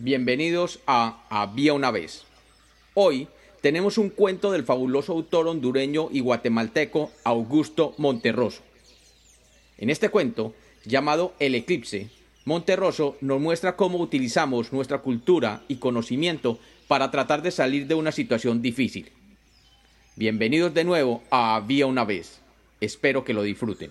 Bienvenidos a Había una vez. Hoy tenemos un cuento del fabuloso autor hondureño y guatemalteco Augusto Monterroso. En este cuento, llamado El Eclipse, Monterroso nos muestra cómo utilizamos nuestra cultura y conocimiento para tratar de salir de una situación difícil. Bienvenidos de nuevo a Había una vez. Espero que lo disfruten.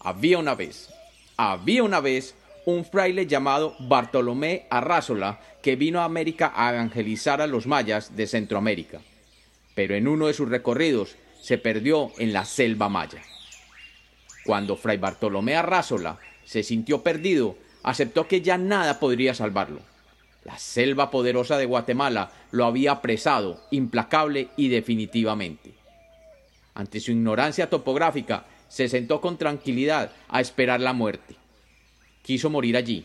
Había una vez. Había una vez un fraile llamado Bartolomé Arrázola que vino a América a evangelizar a los mayas de Centroamérica. Pero en uno de sus recorridos se perdió en la selva maya. Cuando Fray Bartolomé Arrázola se sintió perdido, aceptó que ya nada podría salvarlo. La selva poderosa de Guatemala lo había apresado implacable y definitivamente. Ante su ignorancia topográfica, se sentó con tranquilidad a esperar la muerte. Quiso morir allí,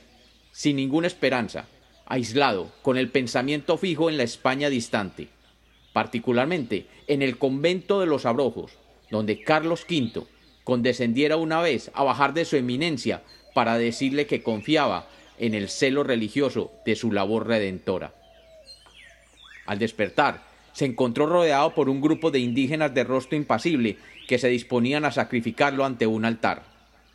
sin ninguna esperanza, aislado, con el pensamiento fijo en la España distante, particularmente en el convento de los Abrojos, donde Carlos V condescendiera una vez a bajar de su eminencia para decirle que confiaba en el celo religioso de su labor redentora. Al despertar, se encontró rodeado por un grupo de indígenas de rostro impasible que se disponían a sacrificarlo ante un altar.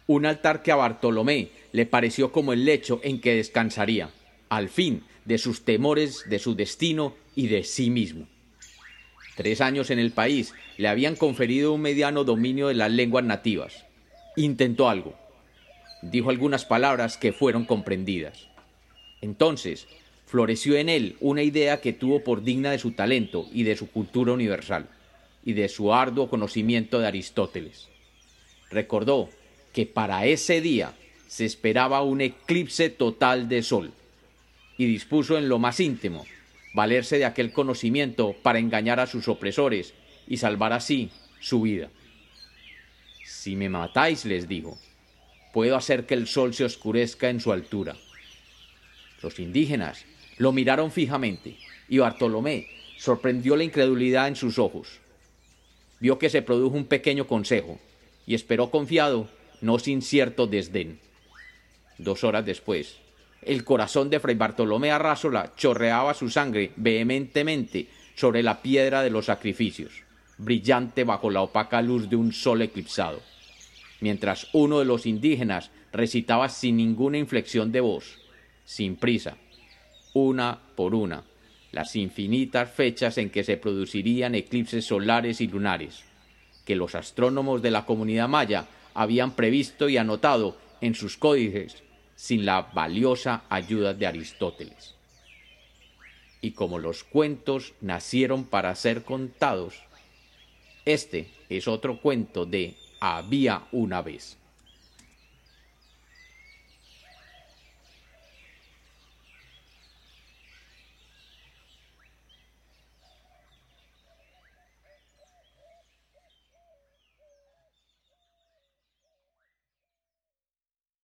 Un altar que a Bartolomé le pareció como el lecho en que descansaría, al fin, de sus temores, de su destino y de sí mismo. Tres años en el país le habían conferido un mediano dominio de las lenguas nativas. Intentó algo. Dijo algunas palabras que fueron comprendidas. Entonces, floreció en él una idea que tuvo por digna de su talento y de su cultura universal, y de su arduo conocimiento de Aristóteles. Recordó que para ese día se esperaba un eclipse total de sol, y dispuso en lo más íntimo valerse de aquel conocimiento para engañar a sus opresores y salvar así su vida. Si me matáis, les dijo, puedo hacer que el sol se oscurezca en su altura. Los indígenas lo miraron fijamente y Bartolomé sorprendió la incredulidad en sus ojos. Vio que se produjo un pequeño consejo y esperó confiado, no sin cierto desdén. Dos horas después, el corazón de Fray Bartolomé Arrázola chorreaba su sangre vehementemente sobre la piedra de los sacrificios, brillante bajo la opaca luz de un sol eclipsado, mientras uno de los indígenas recitaba sin ninguna inflexión de voz, sin prisa, una por una, las infinitas fechas en que se producirían eclipses solares y lunares, que los astrónomos de la comunidad maya habían previsto y anotado en sus códices sin la valiosa ayuda de Aristóteles. Y como los cuentos nacieron para ser contados, este es otro cuento de Había una vez.